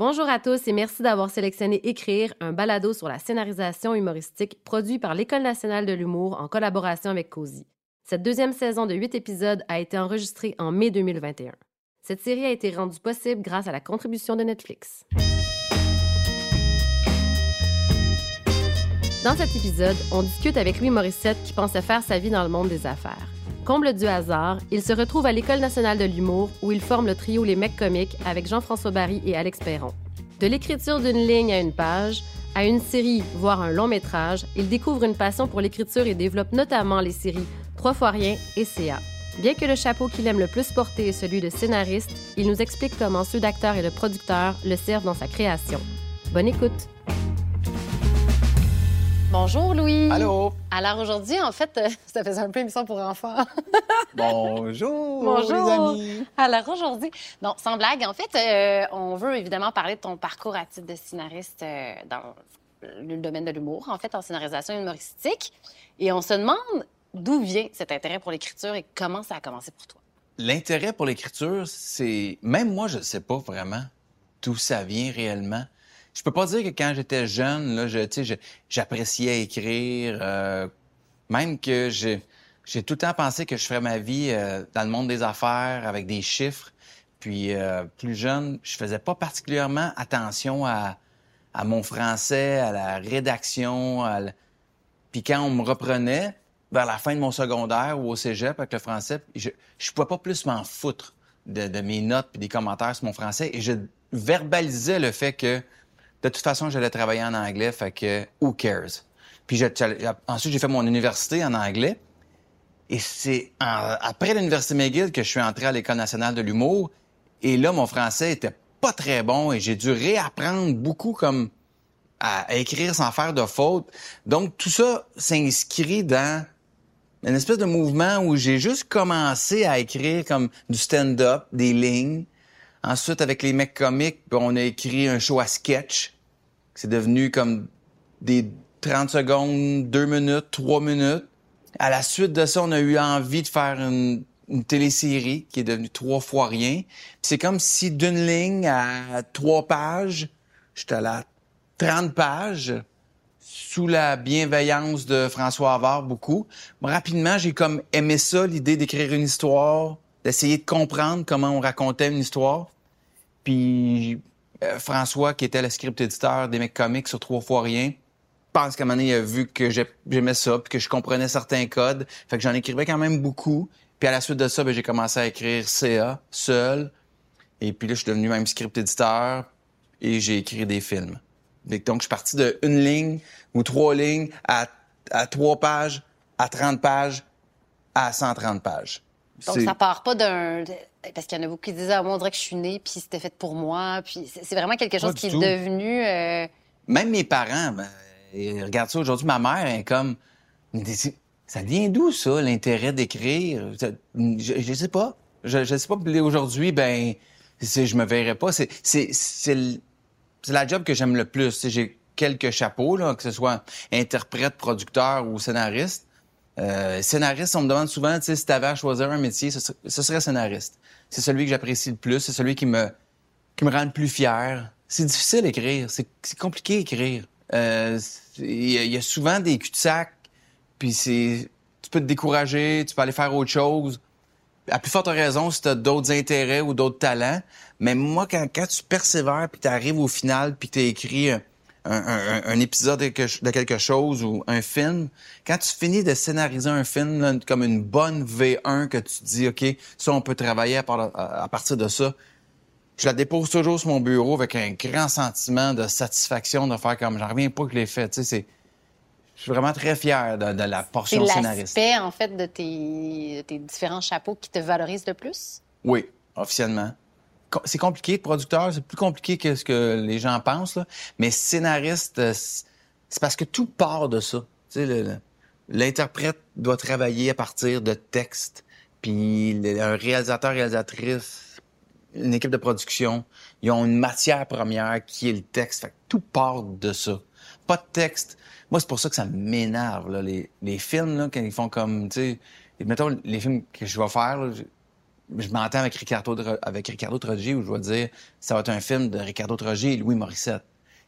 Bonjour à tous et merci d'avoir sélectionné Écrire, un balado sur la scénarisation humoristique produit par l'École nationale de l'humour en collaboration avec Cozy. Cette deuxième saison de huit épisodes a été enregistrée en mai 2021. Cette série a été rendue possible grâce à la contribution de Netflix. Dans cet épisode, on discute avec Louis Morissette qui pensait faire sa vie dans le monde des affaires. Comble du hasard, il se retrouve à l'École nationale de l'humour où il forme le trio Les Mecs comiques avec Jean-François Barry et Alex Perron. De l'écriture d'une ligne à une page, à une série, voire un long métrage, il découvre une passion pour l'écriture et développe notamment les séries Trois fois rien et CA. Bien que le chapeau qu'il aime le plus porter est celui de scénariste, il nous explique comment ceux d'acteurs et de producteurs le servent dans sa création. Bonne écoute! Bonjour Louis. Allô? Alors aujourd'hui, en fait, euh, ça faisait un peu émission pour enfants. Bonjour. Bonjour. Les amis. Alors aujourd'hui, non, sans blague, en fait, euh, on veut évidemment parler de ton parcours à titre de scénariste euh, dans le domaine de l'humour, en fait, en scénarisation humoristique. Et on se demande d'où vient cet intérêt pour l'écriture et comment ça a commencé pour toi. L'intérêt pour l'écriture, c'est même moi, je ne sais pas vraiment d'où ça vient réellement. Je peux pas dire que quand j'étais jeune, là, je, j'appréciais écrire, euh, même que j'ai, j'ai tout le temps pensé que je ferais ma vie euh, dans le monde des affaires avec des chiffres. Puis euh, plus jeune, je faisais pas particulièrement attention à, à mon français, à la rédaction. À la- Puis quand on me reprenait vers la fin de mon secondaire ou au cégep avec le français, je, je pouvais pas plus m'en foutre de, de mes notes puis des commentaires sur mon français et je verbalisais le fait que de toute façon, j'allais travailler en anglais, fait que who cares? Puis je- ensuite, j'ai fait mon université en anglais. Et c'est après l'Université McGill que je suis entré à l'École nationale de l'humour. Et là, mon français était pas très bon et j'ai dû réapprendre beaucoup comme à, à écrire sans faire de fautes. Donc, tout ça s'inscrit dans une espèce de mouvement où j'ai juste commencé à écrire comme du stand-up, des lignes. Ensuite, avec les mecs comiques, ben, on a écrit un show à sketch. C'est devenu comme des 30 secondes, 2 minutes, 3 minutes. À la suite de ça, on a eu envie de faire une, une télésérie qui est devenue trois fois rien. C'est comme si d'une ligne à trois pages, j'étais à la 30 pages sous la bienveillance de François Havard beaucoup. Rapidement, j'ai comme aimé ça, l'idée d'écrire une histoire, d'essayer de comprendre comment on racontait une histoire. Puis euh, François, qui était le script éditeur des mecs comiques sur Trois fois rien, pense qu'à un moment donné, il a vu que j'ai- j'aimais ça, puis que je comprenais certains codes. Fait que j'en écrivais quand même beaucoup. Puis à la suite de ça, ben, j'ai commencé à écrire CA, seul. Et puis là, je suis devenu même script éditeur et j'ai écrit des films. Donc, je suis parti de une ligne ou trois lignes à, à trois pages, à 30 pages, à 130 pages. Donc ça part pas d'un parce qu'il y en a beaucoup qui disent ah moi on dirait que je suis née puis c'était fait pour moi puis c'est vraiment quelque chose qui est devenu euh, Même mes parents, ben, ils regardent ça aujourd'hui. Ma mère elle est comme, ça vient d'où ça, l'intérêt d'écrire? Je, je sais pas. Je, je sais pas. Aujourd'hui, ben, je me verrais pas. C'est, c'est, c'est, la job que j'aime le plus. J'ai quelques chapeaux, là, que ce soit interprète, producteur ou scénariste. Euh, scénariste, on me demande souvent, tu sais, si tu avais à choisir un métier, ce serait, scénariste. C'est celui que j'apprécie le plus, c'est celui qui me, qui me rend le plus fier. C'est difficile d'écrire, c'est compliqué d'écrire. Euh, Il y, a- souvent des cul-de-sac, puis c'est, tu peux te décourager, tu peux aller faire autre chose. À plus forte raison si tu as d'autres intérêts ou d'autres talents. Mais moi, quand, quand tu persévères, puis tu arrives au final, puis tu écrit un, un- un- un épisode de quelque- chose ou un film, quand tu finis de scénariser un film là, comme une bonne V1 que tu te dis, OK, ça, on peut travailler à, par- à- à partir de ça, je la dépose toujours sur mon bureau avec un grand sentiment de satisfaction de faire comme j'en reviens pas que je l'ai fait. Tu sais, c'est, je suis vraiment très fier de, de la c'est portion scénariste. l'aspect en fait de tes, de tes différents chapeaux qui te valorisent le plus? Oui, officiellement. C'est compliqué, producteur, c'est plus compliqué que ce que les gens pensent, là. mais scénariste, euh, c'est parce que tout part de ça. L'interprète doit travailler à partir de textes, puis un réalisateur, réalisatrice, une équipe de production, ils ont une matière première qui est le texte. Fait que tout part de ça. Pas de texte. Moi, c'est pour ça que ça m'énerve, les, les films, là, quand ils font comme, tu sais, mettons, les films que je vais faire, là, je- m'entends avec Ricardo, avec Ricardo Trogi où je vais dire ça va être un film de Ricardo Trogi et Louis Morissette.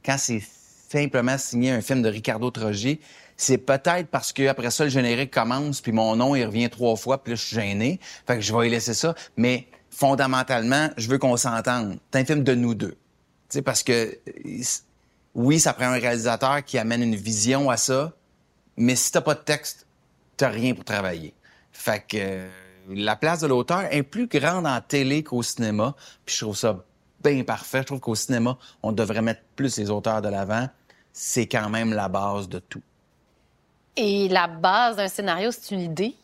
Quand c'est simplement signé un film de Ricardo Trogi, c'est peut-être parce que après ça le générique commence puis mon nom il revient trois fois puis là je suis gêné. Fait que je vais y laisser ça, mais fondamentalement, je veux qu'on s'entende. C'est un film de nous deux. Tu sais parce que oui, ça prend un réalisateur qui amène une vision à ça, mais si t'as pas de texte, t'as rien pour travailler. Fait que euh, la place de l'auteur est plus grande en télé qu'au cinéma, puis je trouve ça bien parfait. Je trouve qu'au cinéma, on devrait mettre plus les auteurs de l'avant. C'est quand même la base de tout. Et la base d'un scénario, c'est une idée.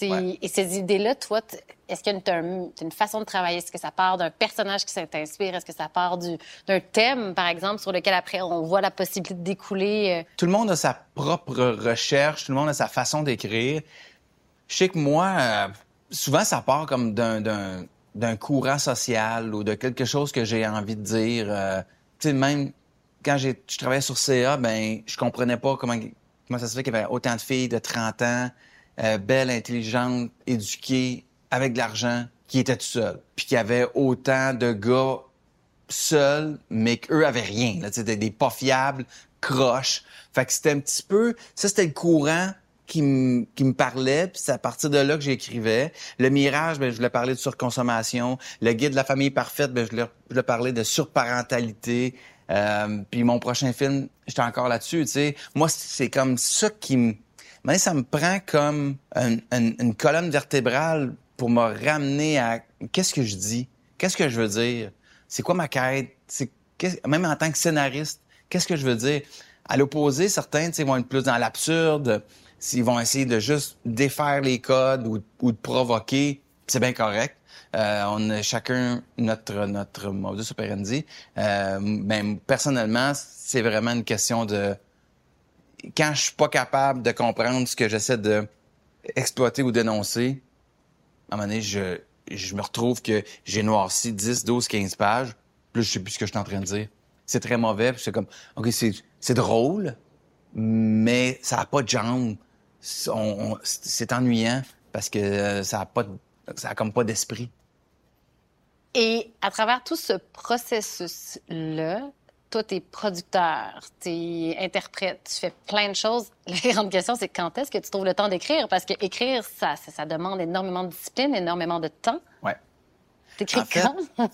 Et ces idées-là, toi, est-ce qu'il y a une, façon de travailler? Est-ce que ça part d'un personnage qui t'inspire? Est-ce que ça part d'un thème, par exemple, sur lequel après on voit la possibilité d'écouler? Euh? Tout le monde a sa propre recherche, tout le monde a sa façon d'écrire. Je sais que moi, euh, souvent, ça part comme d'un courant social ou de quelque chose que j'ai envie de dire. Euh, tu sais, même quand je travaillais sur CA, ben je comprenais pas comment, ça se fait qu'il y avait autant de filles de 30 ans euh, belle, intelligente, éduquée, avec de l'argent, qui était tout seul. Puis qu'il y avait autant de gars seuls, mais qu'eux avaient rien. Là, des, des pas fiables, croches. Fait que c'était un petit peu... Ça, c'était le courant qui me, qui me parlait, puis c'est à partir de là que j'écrivais. Le mirage, ben, je voulais parler de surconsommation. Le guide de la famille parfaite, ben, je voulais, parler de surparentalité. Euh, puis mon prochain film, j'étais encore là-dessus, tu sais. Moi, c'est comme ça qui me mais ça me prend comme une, colonne vertébrale pour me ramener à qu'est-ce que je dis, qu'est-ce que je veux dire, c'est quoi ma quête, c'est même en tant que scénariste, qu'est-ce que je veux dire? À l'opposé, certains vont être plus dans l'absurde, s'ils vont essayer de juste défaire les codes ou, de provoquer, c'est bien correct. Euh, on a chacun notre notre modus operandi. Euh, ben, personnellement, c'est vraiment une question de quand je suis pas capable de comprendre ce que j'essaie de exploiter ou dénoncer, à un moment donné, je, je me retrouve que j'ai noirci 10, 12, 15 pages, plus je sais plus ce que je suis en train de dire. C'est très mauvais, puis c'est comme, OK, c'est drôle, mais ça a pas de jambes. C'est ennuyant parce que ça a pas ça a comme pas d'esprit. Et à travers tout ce processus-là, toi, t'es producteur, t'es interprète, tu fais plein de choses. La grande question, c'est quand est-ce que tu trouves le temps d'écrire? Parce que écrire, ça, ça, demande énormément de discipline, énormément de temps. Ouais. T'écris quand?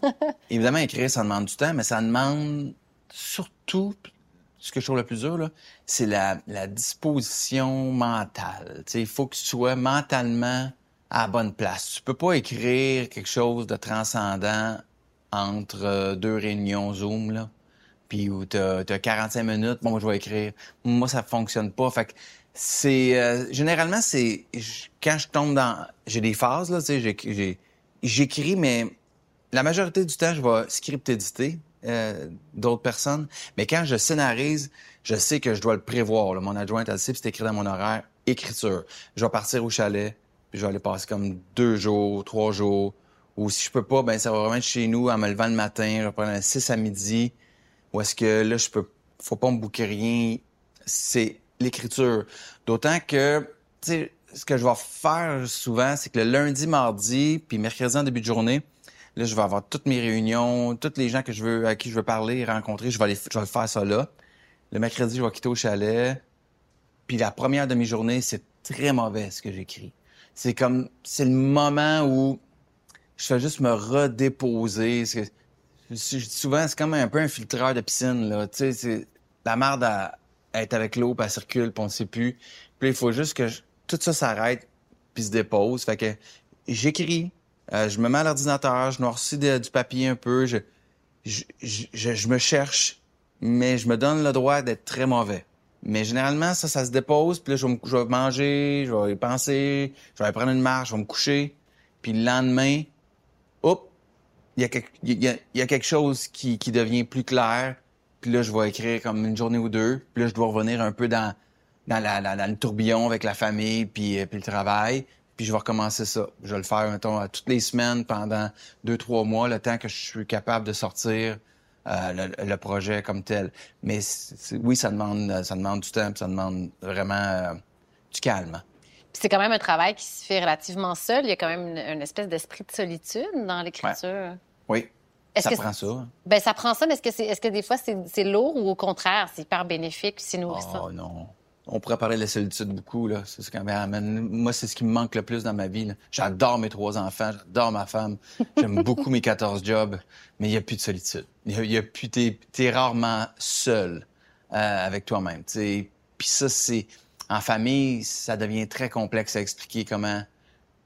évidemment, écrire, ça demande du temps, mais ça demande surtout, ce que je trouve le plus dur, c'est la, disposition mentale. Il faut que tu sois mentalement à la bonne place. Tu peux pas écrire quelque chose de transcendant entre euh, deux réunions Zoom, là puis où t'as as 45 minutes, bon, moi, je vais écrire. Moi, ça fonctionne pas. Fait que c'est... Euh, généralement, c'est... Quand je tombe dans... J'ai des phases, là, tu sais, j'écris, mais la majorité du temps, je vais script-éditer euh, d'autres personnes. Mais quand je scénarise, je sais que je dois le prévoir. Mon adjointe, elle sait, c'est écrit dans mon horaire, écriture. Je vais partir au chalet, puis je vais aller passer comme deux jours, trois jours. Ou si je peux pas, ben ça va vraiment être chez nous en me levant le matin, je vais prendre un 6 à midi, ou est-ce que là, je peux, faut pas me bouquer rien. C'est l'écriture. D'autant que, tu sais, ce que je vais faire souvent, c'est que le lundi, mardi, puis mercredi en début de journée, là, je vais avoir toutes mes réunions, tous les gens que je veux, à qui je veux parler, rencontrer, je vais aller, je vais faire ça là. Le mercredi, je vais quitter au chalet. Puis la première demi-journée, c'est très mauvais ce que j'écris. C'est comme, c'est le moment où je fais juste me redéposer je dis souvent, c'est comme un peu un filtreur de piscine, là. Tu sais, la merde à, être avec l'eau, puis elle circule, puis on ne sait plus. Puis il faut juste que tout ça s'arrête, puis se dépose. Fait que j'écris, euh, je me mets à l'ordinateur, je noircis du papier un peu, je, je, je, me cherche, mais je me donne le droit d'être très mauvais. Mais généralement, ça, ça se dépose, puis là, je vais, manger, je vais penser, je vais prendre une marche, je vais me coucher. Puis le lendemain, hop, il y a, quelque, y a, quelque chose qui, qui devient plus clair. Puis là, je vais écrire comme une journée ou deux. Puis là, je dois revenir un peu dans, dans, la, dans le tourbillon avec la famille puis, euh, puis le travail. Puis je vais recommencer ça. Je vais le faire, mettons, toutes les semaines pendant deux, trois mois, le temps que je suis capable de sortir euh, le, projet comme tel. Mais oui, ça demande, ça demande du temps, ça demande vraiment euh, du calme. c'est quand même un travail qui se fait relativement seul. Il y a quand même une, espèce d'esprit de solitude dans l'écriture. Oui. Ça prend ça. Ben, ça prend ça, mais est-ce que, est, que des fois c'est lourd ou au contraire, c'est hyper bénéfique, c'est nourrissant? Oh non. On pourrait parler de la solitude beaucoup, là. C'est Moi, c'est ce qui me manque le plus dans ma vie. J'adore mes trois enfants, j'adore ma femme, j'aime beaucoup mes 14 jobs, mais il n'y a plus de solitude. Il y, a, plus... T'es es rarement seul euh, avec toi-même, Puis ça, c'est... En famille, ça devient très complexe à expliquer comment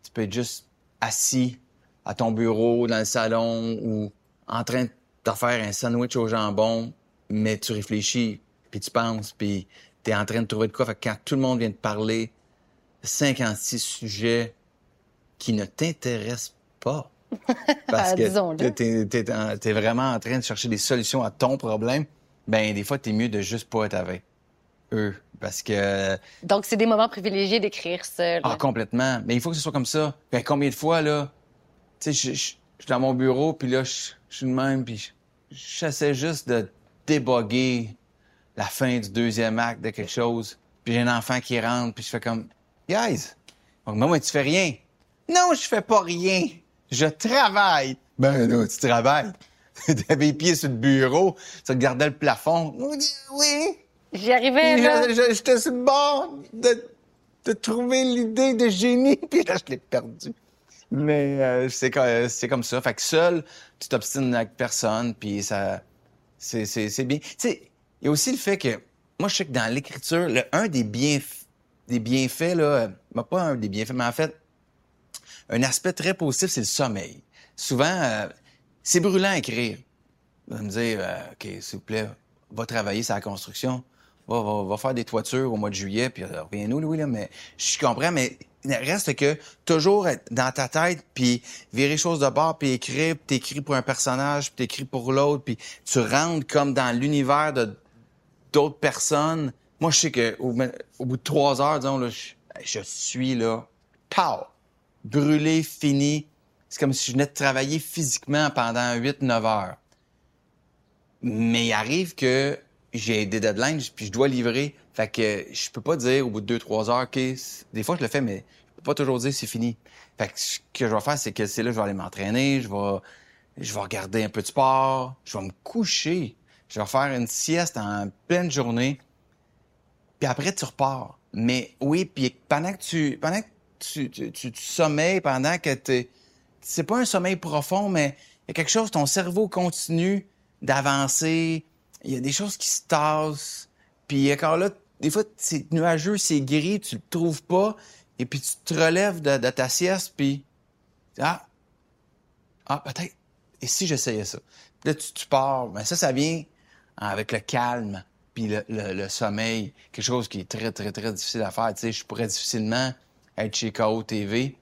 tu peux être juste assis à ton bureau, dans le salon, ou en train de faire un sandwich au jambon, mais tu réfléchis, puis tu penses, puis tu es en train de trouver de quoi. quand tout le monde vient de parler 56 sujets qui ne t'intéressent pas, parce que tu es, vraiment en train de chercher des solutions à ton problème, ben des fois, tu es mieux de juste pas être avec eux. Parce que. Donc, c'est des moments privilégiés d'écrire seul. Ah, complètement. Mais il faut que ce soit comme ça. Ben, combien de fois, là, tu sais, je suis dans mon bureau, puis là, je suis de même, puis j'essaie juste de déboguer la fin du deuxième acte de quelque chose. Puis j'ai un enfant qui rentre, puis je fais comme, guys, donc moi, tu fais rien. Non, je fais pas rien. Je travaille. Ben non, tu travailles. T'avais les pieds sur le bureau, tu regardais le plafond. Oui. J'y arrivais, là. J'étais sur le bord de, de trouver l'idée de génie, puis là, je l'ai perdu. Mais euh, c'est comme ça. Fait que seul, tu t'obstines avec personne, puis ça... C'est bien. Tu sais, il y a aussi le fait que... Moi, je sais que dans l'écriture, un des, bienf des bienfaits, là... Ben, pas un des bienfaits, mais en fait, un aspect très positif, c'est le sommeil. Souvent, euh, c'est brûlant à écrire. Va me dire, euh, OK, s'il vous plaît, va travailler sur la construction va, faire des toitures au mois de juillet, puis euh, reviens-nous, Louis, là, mais je comprends, mais il reste que toujours être dans ta tête, puis virer choses de bord, puis écrire, puis t'écris pour un personnage, puis t'écris pour l'autre, puis tu rentres comme dans l'univers de d'autres personnes. Moi, je sais que au, bout de trois heures, disons, là, je, suis là, pow, brûlé, fini. C'est comme si je venais de travailler physiquement pendant 8-9 heures. Mais il arrive que j'ai des deadlines, puis je dois livrer. Fait que je peux pas dire au bout de deux, trois heures, OK, des fois je le fais, mais je peux pas toujours dire c'est fini. Fait que ce que je vais faire, c'est que c'est là je vais aller m'entraîner, je vais, je vais regarder un peu de sport, je vais me coucher, je vais faire une sieste en pleine journée, puis après tu repars. Mais oui, puis pendant que tu, pendant que tu, tu, tu, sommeilles, pendant que tu c'est pas un sommeil profond, mais il y a quelque chose, ton cerveau continue d'avancer, il y a des choses qui se tassent. Puis encore là, des fois, c'est nuageux, c'est gris, tu le trouves pas. Et puis tu te relèves de, ta sieste, puis... Ah, ah peut-être. Et si j'essayais ça? Là, tu, pars. Mais ça, ça vient avec le calme, puis le, sommeil. Quelque chose qui est très, très, très difficile à faire. Tu sais, je pourrais difficilement être chez KO TV,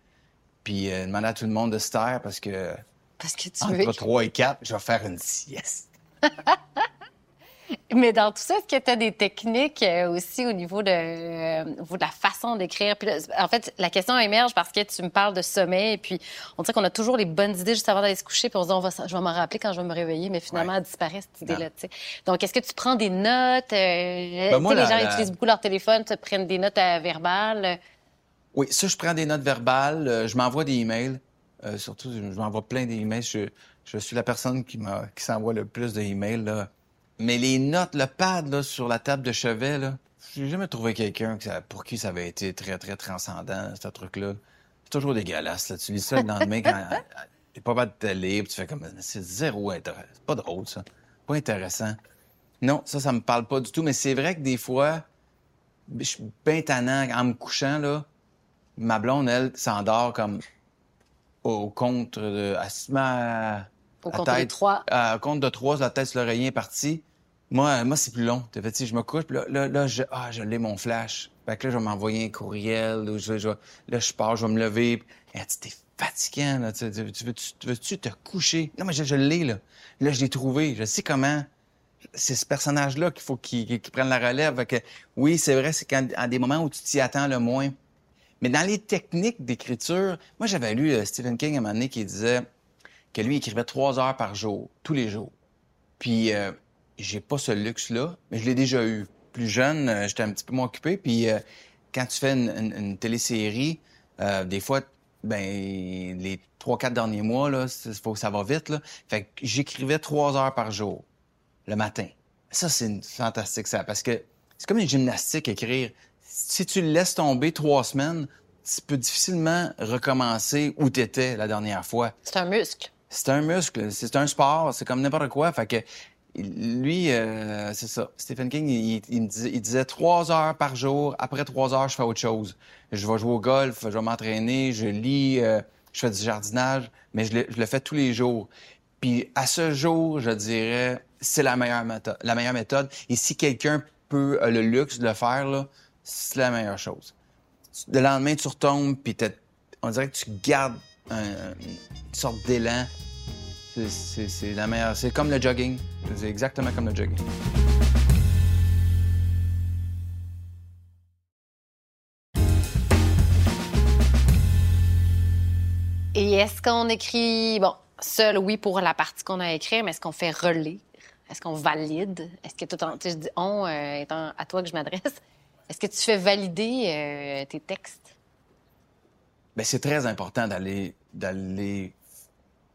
puis euh, demander à tout le monde de se taire parce que... Parce que tu entre 3 et 4, je vais faire une sieste. Mais dans tout ça, est-ce que tu as des techniques euh, aussi au niveau de, euh, de la façon d'écrire? En fait, la question émerge parce que tu me parles de sommeil, et puis on dirait qu'on a toujours les bonnes idées juste avant d'aller se coucher, puis on se dit, on va, je vais m'en rappeler quand je vais me réveiller, mais finalement, elle disparaît, cette idée-là. Donc, est-ce que tu prends des notes? Euh, ben, les gens utilisent beaucoup leur téléphone, tu prennent des notes verbales? Oui, ça, je prends des notes verbales. je m'envoie des emails. surtout, je m'envoie plein d'emails. Je, je suis la personne qui, qui s'envoie le plus d'emails. Là mais les notes, le pad là, sur la table de chevet, là, j'ai jamais trouvé quelqu'un pour qui ça avait été très, très transcendant, ce truc-là. C'est toujours dégueulasse. Là. Tu lis ça le lendemain quand t'es pas pas de télé, puis tu fais comme c'est zéro intéressant. C'est pas drôle, ça. Pas intéressant. Non, ça, ça me parle pas du tout. Mais c'est vrai que des fois, je suis bien tannant en me couchant, là. Ma blonde, elle, s'endort comme au contre de. Elle au compte de trois. compte de trois, la tête l'oreiller est partie. Moi, moi c'est plus long. je me couche, puis là, là, je, ah, je l'ai mon flash. Fait que là, je vais m'envoyer un courriel, ou je, là, je pars, je vais me lever. Et, t'es fatiguant, là. Tu, veux-tu te coucher? Non, mais je, l'ai, là. Là, je l'ai trouvé. Je sais comment. C'est ce personnage-là qu'il faut qu'il prenne la relève. que, oui, c'est vrai, c'est quand, à des moments où tu t'y attends le moins. Mais dans les techniques d'écriture, moi, j'avais lu euh, Stephen King à un moment donné qui disait que lui écrivait trois heures par jour, tous les jours. Puis euh, j'ai pas ce luxe-là, mais je l'ai déjà eu. Plus jeune, euh, j'étais un petit peu moins occupé. Puis euh, quand tu fais une, une- une télésérie, des fois, ben les trois, quatre derniers mois, là, faut que ça va vite. Fait que j'écrivais trois heures par jour, le matin. Ça, c'est fantastique, ça, parce que c'est comme une gymnastique, écrire. Si tu le laisses tomber trois semaines, tu peux difficilement recommencer où tu étais la dernière fois. C'est un muscle. C'est un muscle, c'est un sport, c'est comme n'importe quoi. Fait que lui, euh, c'est ça. Stephen King, il, disait, il trois heures par jour. Après trois heures, je fais autre chose. Je vais jouer au golf, je vais m'entraîner, je lis, euh, je fais du jardinage, mais je le, fais tous les jours. Puis à ce jour, je dirais, c'est la meilleure méthode. La meilleure méthode. Et si quelqu'un peut a le luxe de le faire, c'est la meilleure chose. Le lendemain, tu retombes, puis on dirait que tu gardes un- une sorte d'élan. C'est- la meilleure. C'est comme le jogging. C'est exactement comme le jogging. Et est-ce qu'on écrit, bon, seul, oui, pour la partie qu'on a à écrire, mais est-ce qu'on fait relire? Est-ce qu'on valide? Est-ce que tout en, je dis on, euh, à toi que je m'adresse, est-ce que tu fais valider euh, tes textes? Ben, c'est très important d'aller d'aller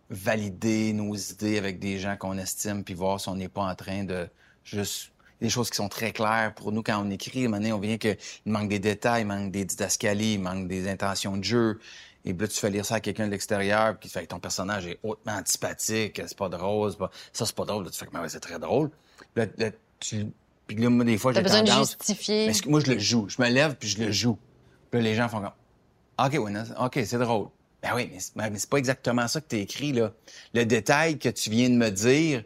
valider nos idées avec des gens qu'on estime puis voir si on n'est pas en train de juste des choses qui sont très claires pour nous quand on écrit. Maintenant, on vient que il manque des détails, il manque des didascalies, il manque des intentions de jeu. Et puis là, tu fais lire ça à quelqu'un de l'extérieur, puis tu fais ton personnage est hautement antipathique, c'est pas drôle, pas... ça c'est pas drôle. Là, tu fais que mais ouais, c'est très drôle. Puis là, là, tu... puis là, moi, des fois, j'ai besoin de tendance. justifier. Mais moi, je le joue. Je me lève puis je le joue. Puis là, les gens font comme OK, oui, non, OK, c'est drôle. Ben oui, mais c'est, mais c'est pas exactement ça que tu écrit, là. Le détail que tu viens de me dire,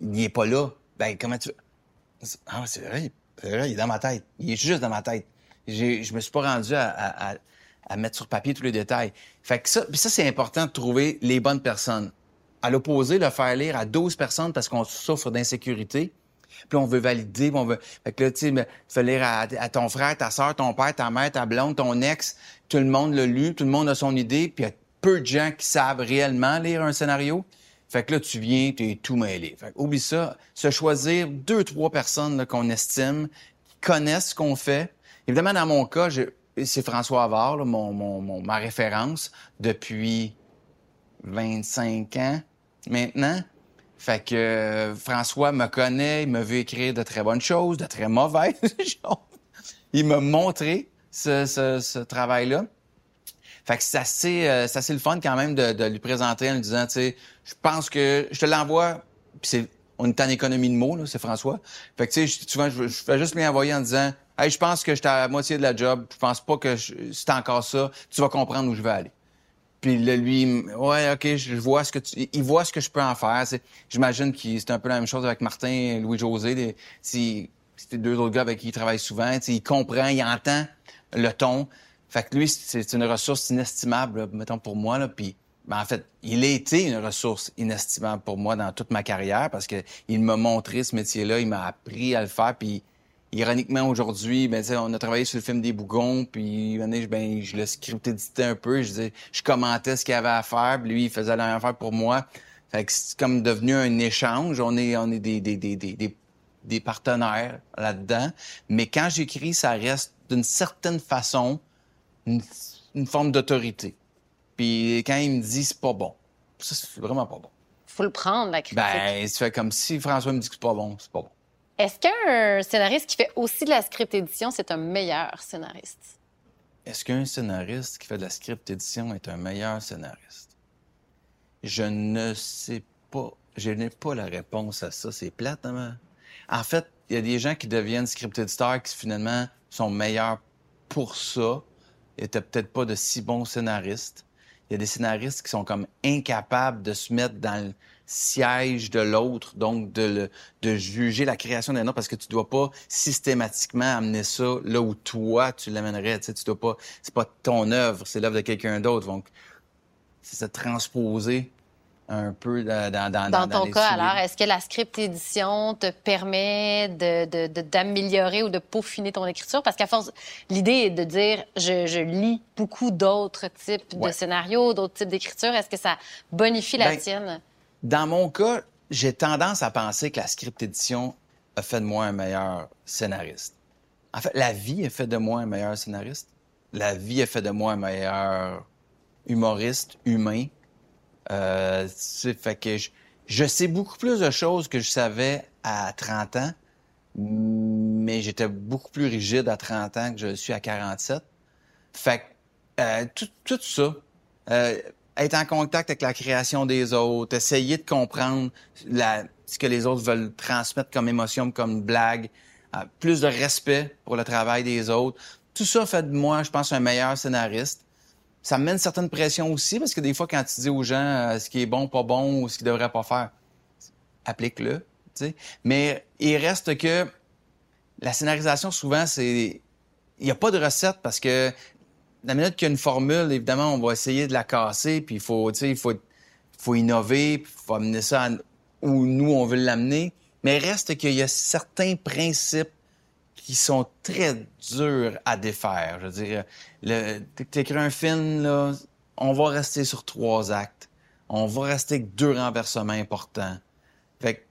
il est pas là. Ben, comment tu. Ah, c'est vrai, c'est vrai, il est dans ma tête. Il est juste dans ma tête. Je me suis pas rendu à, à- mettre sur papier tous les détails. Fait que ça, ça, c'est important de trouver les bonnes personnes. À l'opposé, le faire lire à 12 personnes parce qu'on souffre d'insécurité. Puis on veut valider, puis on veut. Fait que là, tu sais, tu fais lire à, ton frère, ta soeur, ton père, ta mère, ta blonde, ton ex. Tout le monde l'a lu, tout le monde a son idée, puis il y a peu de gens qui savent réellement lire un scénario. Fait que là, tu viens, tu es tout mêlé. Fait que oublie ça. Se choisir deux, trois personnes qu'on estime, qui connaissent ce qu'on fait. Évidemment, dans mon cas, c'est François Havard, mon- ma référence depuis 25 ans maintenant. Fait que euh, François me connaît, il me veut écrire de très bonnes choses, de très mauvaises choses. Il m'a montré ce, travail-là. Fait que c'est assez, euh, le fun quand même de, lui présenter en lui disant, tu sais, je pense que je te l'envoie, puis c'est, on est en économie de mots, là, c'est François. Fait que tu sais, souvent, je, fais juste lui envoyer en disant, hey, je pense que j'étais à la moitié de la job, je pense pas que c'est encore ça, tu vas comprendre où je vais aller. Puis là, lui, ouais, ok, je vois ce que tu, il voit ce que je peux en faire. J'imagine que c'est un peu la même chose avec Martin, Louis-José. des- si- C'est deux autres gars avec qui il travaille souvent. Il comprend, il entend le ton. Fait que lui, c'est une ressource inestimable, mettons, pour moi. Là, puis, ben, en fait, il a été une ressource inestimable pour moi dans toute ma carrière parce que il m'a montré ce métier-là, il m'a appris à le faire. Puis, ironiquement, aujourd'hui, ben, tu on a travaillé sur le film des Bougons, puis ben, je le script éditais un peu. Je, disais, je commentais ce qu'il avait à faire, puis lui, il faisait la même affaire pour moi. Fait que c'est comme devenu un échange. On est, on est des, des, des, des, des, partenaires là-dedans. Mais quand j'écris, ça reste d'une certaine façon une, une forme d'autorité. Puis quand il me dit c'est pas bon, ça, c'est vraiment pas bon. Faut le prendre, la critique. Ben, ça fait comme si François me dit que c'est pas bon, c'est pas bon. Est-ce qu'un scénariste qui fait aussi de la script édition, c'est un meilleur scénariste? Est-ce qu'un scénariste qui fait de la script édition est un meilleur scénariste? Je ne sais pas. Je n'ai pas la réponse à ça. C'est plate, hein? En fait, il y a des gens qui deviennent script éditeurs qui finalement sont meilleurs pour ça. Ils étaient peut-être pas de si bons scénaristes. Il y a des scénaristes qui sont comme incapables de se mettre dans le siège de l'autre, donc de, le- de juger la création d'un autre parce que tu dois pas systématiquement amener ça là où toi tu l'amènerais. Tu sais, tu dois pas, c'est pas ton œuvre, c'est l'œuvre de quelqu'un d'autre. Donc, c'est se transposer un peu dans, dans, dans, ton cas, souliers. alors, est-ce que la script édition te permet de- de- de- d'améliorer ou de peaufiner ton écriture? Parce qu'à force, l'idée est de dire, je, je lis beaucoup d'autres types Ouais. de scénarios, d'autres types d'écriture. Est-ce que ça bonifie la Ben, tienne? Dans mon cas, j'ai tendance à penser que la script édition a fait de moi un meilleur scénariste. En fait, la vie a fait de moi un meilleur scénariste. La vie a fait de moi un meilleur humoriste, humain. Euh, fait que je, sais beaucoup plus de choses que je savais à 30 ans, mais j'étais beaucoup plus rigide à 30 ans que je suis à 47. Fait que euh, tout, tout, ça, euh, être en contact avec la création des autres, essayer de comprendre la, ce que les autres veulent transmettre comme émotion, comme blague, euh, plus de respect pour le travail des autres. Tout ça fait de moi, je pense, un meilleur scénariste. Ça me met une certaine pression aussi, parce que des fois, quand tu dis aux gens euh, ce qui est bon, pas bon, ou ce qu'ils devraient pas faire, applique-le. Mais il reste que la scénarisation, souvent, c'est. Il n'y a pas de recette parce que la minute qu'il y a une formule, évidemment, on va essayer de la casser, puis il faut, il faut, faut innover, puis il faut amener ça où nous, on veut l'amener. Mais reste qu'il y a certains principes qui sont très durs à défaire. Je veux dire, tu écris un film, là, on va rester sur trois actes. On va rester avec deux renversements importants. Fait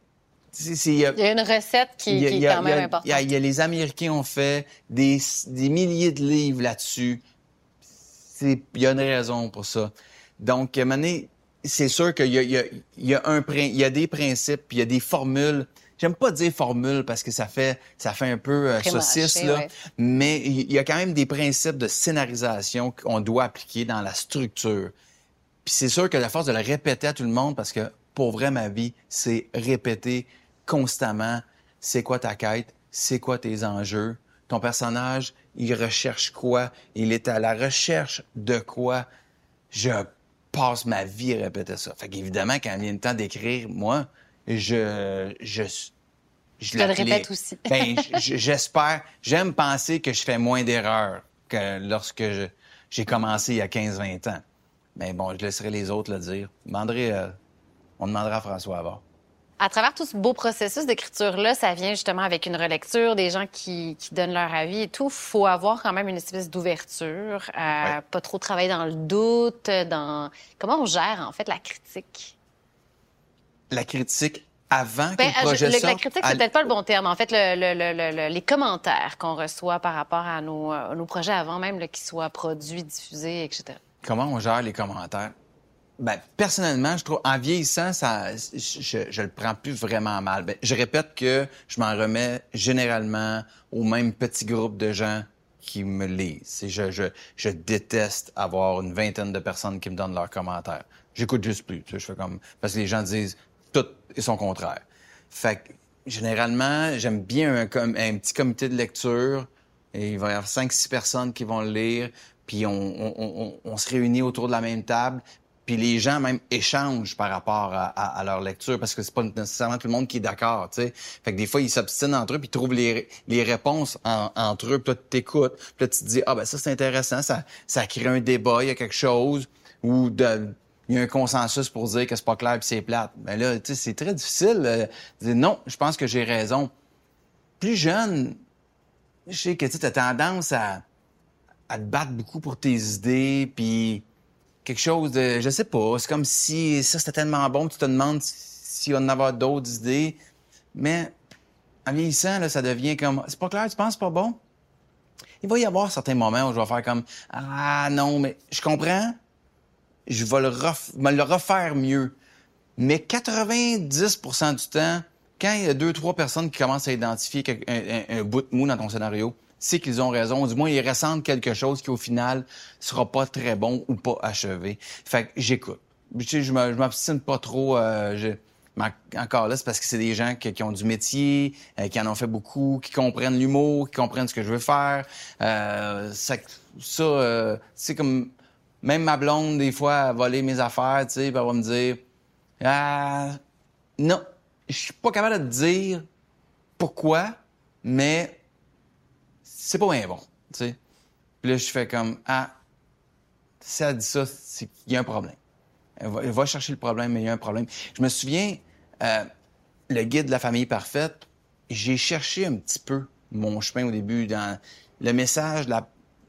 il y, a, une recette qui, est quand même importante. Il y, a, les Américains ont fait des, des milliers de livres là-dessus. Il y a une raison pour ça. Donc, à c'est sûr qu'il y a, il y, a, un, y a des principes, il y a des formules. J'aime pas dire formule parce que ça fait ça fait un peu euh, saucisse là, mais il y a quand même des principes de scénarisation qu'on doit appliquer dans la structure. Puis c'est sûr que la force de le répéter à tout le monde parce que pour vrai ma vie, c'est répéter constamment c'est quoi ta quête, c'est quoi tes enjeux, ton personnage, il recherche quoi, il est à la recherche de quoi? Je passe ma vie à répéter ça. Fait qu'évidemment, quand il vient le temps d'écrire, moi, je, je, je, le répète aussi. ben, j'espère, j'aime penser que je fais moins d'erreurs que lorsque j'ai commencé il y a 15-20 ans. Mais bon, je laisserai les autres le dire. Euh, on demandera à François avant à travers tout ce beau processus d'écriture-là, ça vient justement avec une relecture, des gens qui, donnent leur avis et tout. faut avoir quand même une espèce d'ouverture, euh, pas trop travailler dans le doute, dans... Comment on gère, en fait, la critique? La critique avant ben, que le projet La critique, c'est peut-être pas le bon terme. En fait, les commentaires qu'on reçoit par rapport à nos, nos projets avant même qu'ils soient produits, diffusés, etc. Comment on gère les commentaires? Ben, personnellement, je trouve, en vieillissant, ça, je, je le prends plus vraiment mal. Ben, je répète que je m'en remets généralement au même petit groupe de gens qui me lisent. Je, je, je déteste avoir une vingtaine de personnes qui me donnent leurs commentaires. J'écoute juste plus. Je fais comme, parce que les gens disent tout et son contraire. Fait que, généralement, j'aime bien un, un, petit comité de lecture. Et il va y avoir cinq, six personnes qui vont le lire puis on, on, on, se réunit autour de la même table, puis les gens même échangent par rapport à, leur lecture parce que c'est pas nécessairement tout le monde qui est d'accord, tu sais. Fait que des fois ils s'obstinent entre eux puis ils trouvent les, les réponses entre eux, puis là tu t'écoutes, puis là tu te dis ah ben ça c'est intéressant, ça ça crée un débat, il y a quelque chose ou de il y a un consensus pour dire que c'est pas clair puis c'est plate. Mais là, tu sais, c'est très difficile. Euh, non, je pense que j'ai raison. Plus jeune, je sais que tu as tendance à, à te battre beaucoup pour tes idées, puis quelque chose de, je sais pas, c'est comme si ça c'était tellement bon, tu te demandes s'il va en avoir d'autres idées. Mais en vieillissant, ça devient comme, c'est pas clair, tu penses pas bon? Il va y avoir certains moments où je vais faire comme, ah non, mais je comprends, je vais le me le refaire mieux. Mais 90% du temps, quand il y a deux, trois personnes qui commencent à identifier un bout de mou dans ton scénario, c'est qu'ils ont raison. Du moins, ils ressentent quelque chose qui, au final, sera pas très bon ou pas achevé. Fait que j'écoute. Tu sais, je m'obstine pas trop. Euh, encore là, c'est parce que c'est des gens qui, ont du métier, euh, qui en ont fait beaucoup, qui comprennent l'humour, qui comprennent ce que je veux faire. Euh, ça, ça euh, c'est comme même ma blonde des fois a volé mes affaires, tu sais, elle va me dire ah non, je suis pas capable de dire pourquoi, mais c'est pas bien bon, tu sais. Puis là, je fais comme, ah, si elle dit ça, c'est qu'il y a un problème. Elle va, chercher le problème, mais il y a un problème. Je me souviens, euh, le guide de la famille parfaite, j'ai cherché un petit peu mon chemin au début dans le message de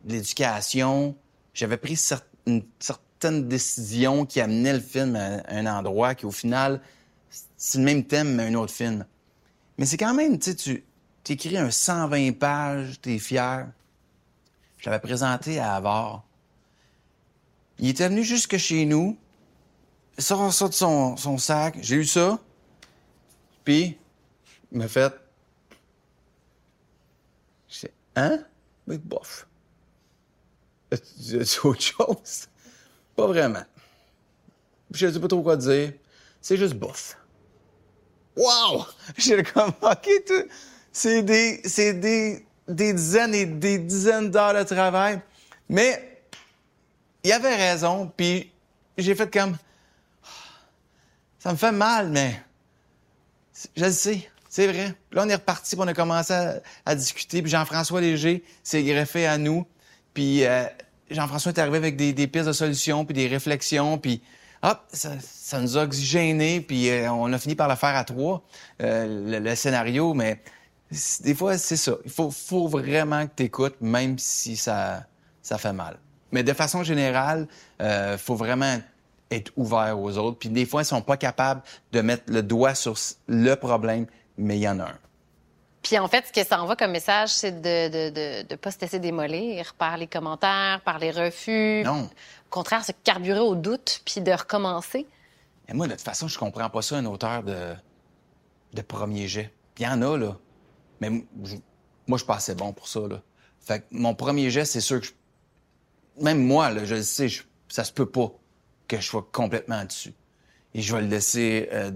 l'éducation. J'avais pris une certaine décision qui amenait le film à un endroit qui, au final, c'est le même thème, mais un autre film. Mais c'est quand même, tu sais, tu écris un 120 pages, t'es fier. Je l'avais présenté à Avar. Il était venu jusque chez nous, il sort ça de son, son sac, j'ai eu ça, puis il m'a fait... Je hein? Mais bof. Tu autre chose? Pas vraiment. Je sais pas trop quoi dire. C'est juste bof. Wow! J'ai comme, OK, tout. C'est des, c'est des, des dizaines et des dizaines d'heures de travail. Mais il avait raison, puis j'ai fait comme, ça me fait mal, mais je le sais, c'est vrai. Là, on est reparti, puis on a commencé à, discuter, puis Jean-François Léger s'est greffé à nous, puis euh, Jean-François est arrivé avec des, des pistes de solutions, puis des réflexions, puis hop, ça, nous a oxygéné, puis euh, on a fini par le faire à trois, euh, le, scénario, mais des fois, c'est ça. Il faut, faut vraiment que tu écoutes, même si ça, ça fait mal. Mais de façon générale, il euh, faut vraiment être ouvert aux autres. Puis des fois, ils sont pas capables de mettre le doigt sur le problème, mais il y en a un. Puis en fait, ce que ça envoie comme message, c'est de ne de, pas se laisser démolir par les commentaires, par les refus. Non. Au contraire, se carburer au doute, puis de recommencer. Moi, de toute façon, je comprends pas ça, un auteur de, de premier jet. Il y en a, là. Mais moi, je suis pas assez bon pour ça, là. Fait que mon premier jet, c'est sûr que Même moi, là, je le sais, ça se peut pas que je sois complètement dessus. Et je vais le laisser euh,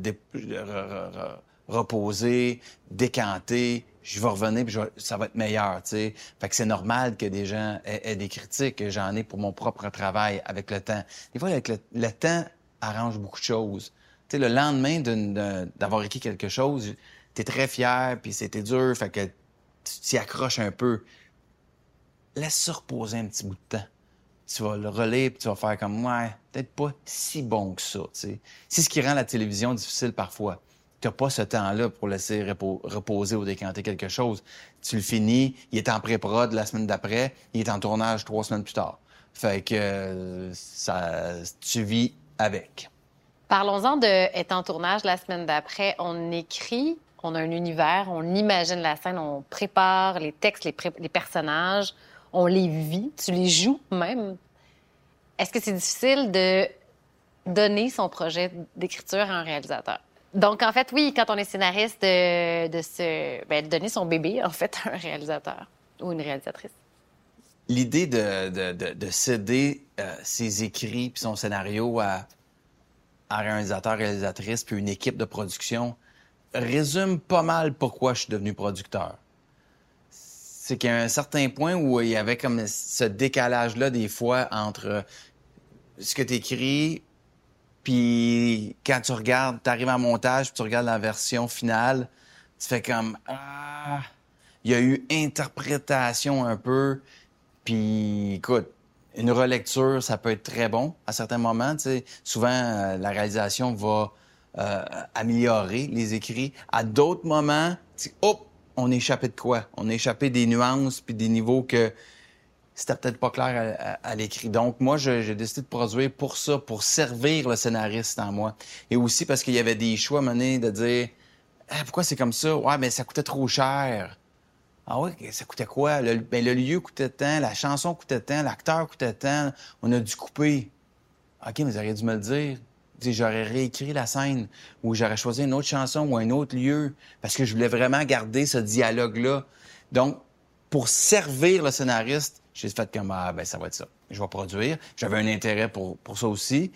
reposer, décanter, je vais revenir, puis ça va être meilleur, tu. Fait que c'est normal que des gens aient, des critiques, que j'en ai pour mon propre travail avec le temps. Des fois, avec le, temps arrange beaucoup de choses. Le lendemain d'avoir écrit quelque chose, t'es très fier, puis c'était dur, fait que tu t'y accroches un peu. Laisse ça reposer un petit bout de temps. Tu vas le relire, puis tu vas faire comme, ouais, peut-être pas si bon que ça, tu. C'est ce qui rend la télévision difficile parfois tu n'as pas ce temps-là pour laisser reposer ou décanter quelque chose. Tu le finis, il est en pré-prod la semaine d'après, il est en tournage trois semaines plus tard. Fait que ça, tu vis avec. Parlons-en de en tournage la semaine d'après. On écrit, on a un univers, on imagine la scène, on prépare les textes, les, personnages, on les vit, tu les joues même. Est-ce que c'est difficile de donner son projet d'écriture à un réalisateur? Donc, en fait, oui, quand on est scénariste, de, de se ben, donner son bébé, en fait, à un réalisateur ou une réalisatrice. L'idée de, de, de, céder euh, ses écrits puis son scénario à, un réalisateur, réalisatrice puis une équipe de production résume pas mal pourquoi je suis devenu producteur. C'est qu'il y a un certain point où il y avait comme ce décalage-là des fois entre ce que tu écris puis quand tu regardes, tu arrives en montage, puis tu regardes la version finale, tu fais comme ah, il y a eu interprétation un peu. Puis écoute, une relecture, ça peut être très bon à certains moments. Souvent, euh, la réalisation va euh, améliorer les écrits. À d'autres moments, on est échappé de quoi? On est échappé des nuances puis des niveaux que c'était peut-être pas clair à, l'écrit. Donc, moi, j'ai décidé de produire pour ça, pour servir le scénariste en moi. Et aussi parce qu'il y avait des choix menés de dire ah, pourquoi c'est comme ça? Ouais, mais ça coûtait trop cher. Ah oui, ça coûtait quoi? Le, ben, le lieu coûtait tant, la chanson coûtait tant, l'acteur coûtait tant. On a dû couper. OK, mais vous auriez dû me le dire. J'aurais réécrit la scène ou j'aurais choisi une autre chanson ou un autre lieu parce que je voulais vraiment garder ce dialogue-là. Donc, pour servir le scénariste, j'ai fait comme, ah, ben, ça va être ça. Je vais produire. J'avais un intérêt pour, pour ça aussi.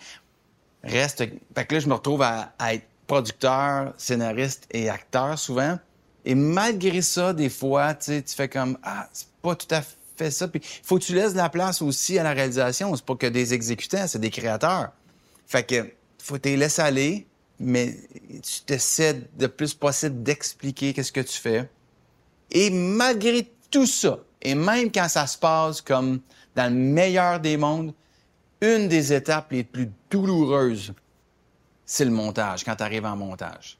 Reste. Fait que là, je me retrouve à, être producteur, scénariste et acteur souvent. Et malgré ça, des fois, tu fais comme, ah, c'est pas tout à fait ça. Puis, il faut que tu laisses la place aussi à la réalisation. C'est pas que des exécutants, c'est des créateurs. Fait que, faut te laisser aller, mais tu t'essaies de plus possible d'expliquer qu'est-ce que tu fais. Et malgré tout ça, et même quand ça se passe comme dans le meilleur des mondes, une des étapes les plus douloureuses, c'est le montage, quand tu arrives en montage.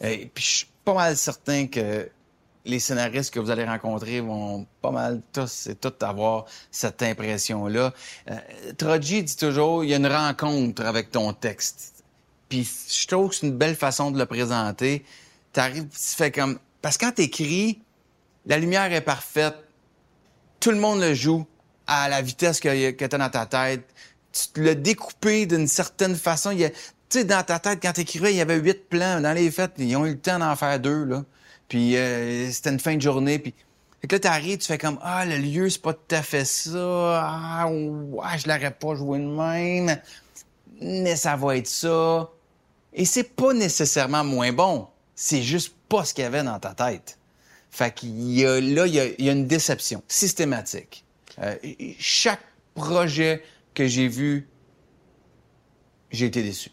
Et puis pas mal certain que les scénaristes que vous allez rencontrer vont pas mal tous et toutes avoir cette impression-là. Euh, Troji dit toujours, il y a une rencontre avec ton texte. Puis je trouve que c'est une belle façon de le présenter. Tu arrives, tu fais comme... Parce que quand tu écris, la lumière est parfaite, tout le monde le joue à la vitesse que, que tu as dans ta tête. Tu l'as découpé d'une certaine façon. Tu sais, dans ta tête, quand tu écrivais, il y avait huit plans. Dans les fêtes, ils ont eu le temps d'en faire deux, là. Puis euh, c'était une fin de journée, puis... Fait que là, t'arrives, tu fais comme, ah, le lieu, c'est pas tout à fait ça. Ah, ouais, je l'aurais pas joué de même. Mais ça va être ça. Et c'est pas nécessairement moins bon. C'est juste pas ce qu'il y avait dans ta tête. Fait qu'il y a, là, il y a, une déception systématique. Euh, chaque projet que j'ai vu, j'ai été déçu.